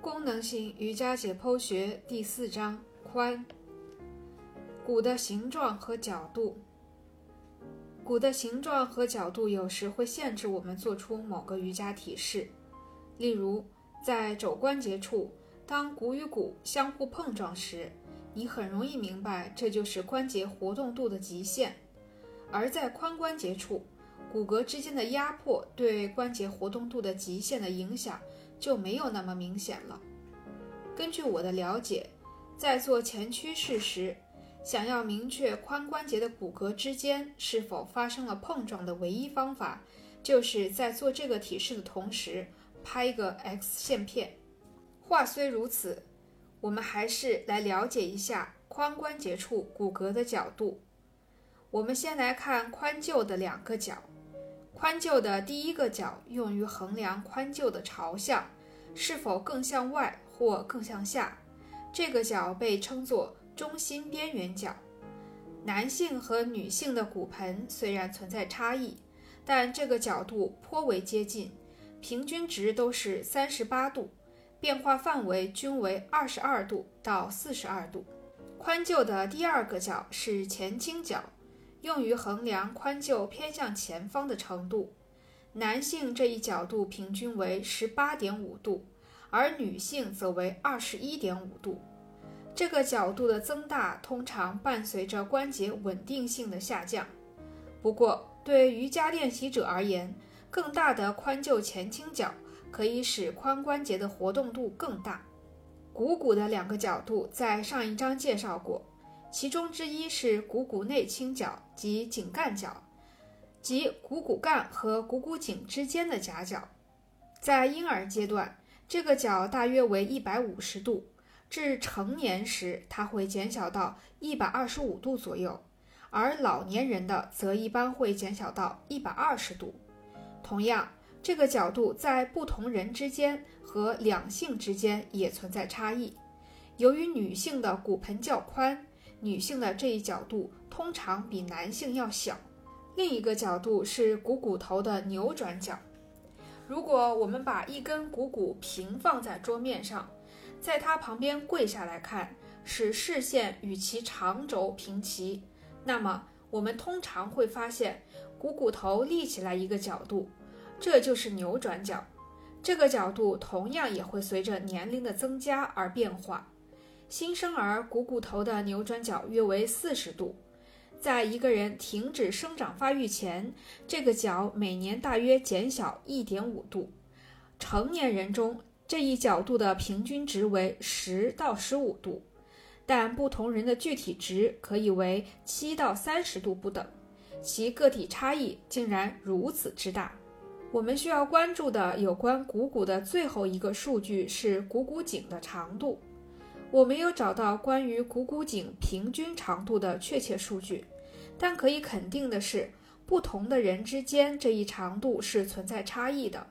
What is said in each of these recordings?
功能性瑜伽解剖学第四章：髋。骨的形状和角度。骨的形状和角度有时会限制我们做出某个瑜伽体式。例如，在肘关节处，当骨与骨相互碰撞时，你很容易明白这就是关节活动度的极限；而在髋关节处，骨骼之间的压迫对关节活动度的极限的影响。就没有那么明显了。根据我的了解，在做前屈式时，想要明确髋关节的骨骼之间是否发生了碰撞的唯一方法，就是在做这个体式的同时拍一个 X 线片。话虽如此，我们还是来了解一下髋关节处骨骼的角度。我们先来看髋臼的两个角。髋臼的第一个角用于衡量髋臼的朝向是否更向外或更向下，这个角被称作中心边缘角。男性和女性的骨盆虽然存在差异，但这个角度颇为接近，平均值都是三十八度，变化范围均为二十二度到四十二度。髋臼的第二个角是前倾角。用于衡量髋臼偏向前方的程度，男性这一角度平均为十八点五度，而女性则为二十一点五度。这个角度的增大通常伴随着关节稳定性的下降。不过，对瑜伽练习者而言，更大的髋臼前倾角可以使髋关节的活动度更大。股骨的两个角度在上一章介绍过。其中之一是股骨内倾角及颈干角，即股骨干和股骨颈之间的夹角。在婴儿阶段，这个角大约为一百五十度；至成年时，它会减小到一百二十五度左右，而老年人的则一般会减小到一百二十度。同样，这个角度在不同人之间和两性之间也存在差异。由于女性的骨盆较宽，女性的这一角度通常比男性要小。另一个角度是股骨头的扭转角。如果我们把一根股骨平放在桌面上，在它旁边跪下来看，使视线与其长轴平齐，那么我们通常会发现股骨头立起来一个角度，这就是扭转角。这个角度同样也会随着年龄的增加而变化。新生儿股骨头的扭转角约为四十度，在一个人停止生长发育前，这个角每年大约减小一点五度。成年人中，这一角度的平均值为十到十五度，但不同人的具体值可以为七到三十度不等，其个体差异竟然如此之大。我们需要关注的有关股骨的最后一个数据是股骨颈的长度。我没有找到关于股骨颈平均长度的确切数据，但可以肯定的是，不同的人之间这一长度是存在差异的。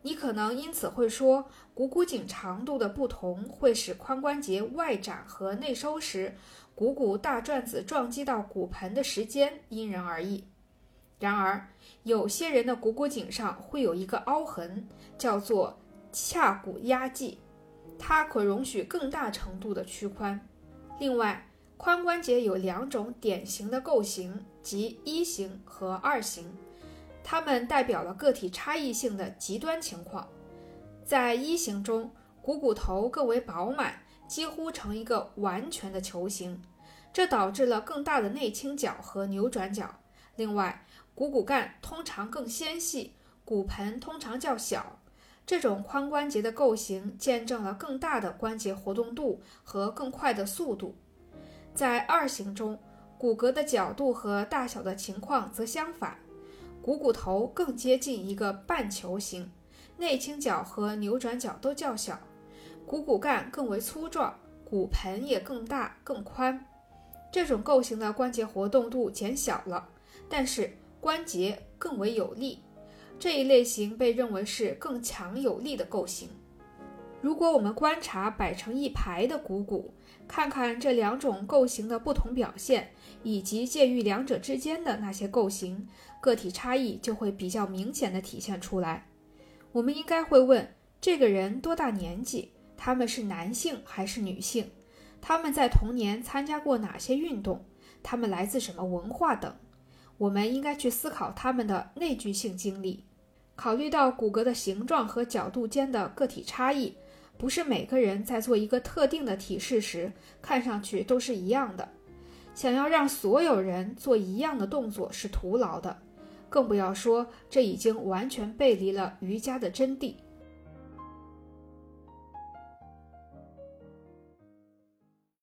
你可能因此会说，股骨颈长度的不同会使髋关节外展和内收时，股骨大转子撞击到骨盆的时间因人而异。然而，有些人的股骨颈上会有一个凹痕，叫做髂骨压迹。它可容许更大程度的屈髋。另外，髋关节有两种典型的构型，即一型和二型，它们代表了个体差异性的极端情况。在一型中，股骨头更为饱满，几乎成一个完全的球形，这导致了更大的内倾角和扭转角。另外，股骨干通常更纤细，骨盆通常较小。这种髋关节的构型见证了更大的关节活动度和更快的速度。在二型中，骨骼的角度和大小的情况则相反，股骨头更接近一个半球形，内倾角和扭转角都较小，股骨干更为粗壮，骨盆也更大更宽。这种构型的关节活动度减小了，但是关节更为有力。这一类型被认为是更强有力的构型。如果我们观察摆成一排的股骨，看看这两种构型的不同表现，以及介于两者之间的那些构型，个体差异就会比较明显的体现出来。我们应该会问：这个人多大年纪？他们是男性还是女性，他们在童年参加过哪些运动，他们来自什么文化等。我们应该去思考他们的内聚性经历。考虑到骨骼的形状和角度间的个体差异，不是每个人在做一个特定的体式时看上去都是一样的。想要让所有人做一样的动作是徒劳的，更不要说这已经完全背离了瑜伽的真谛。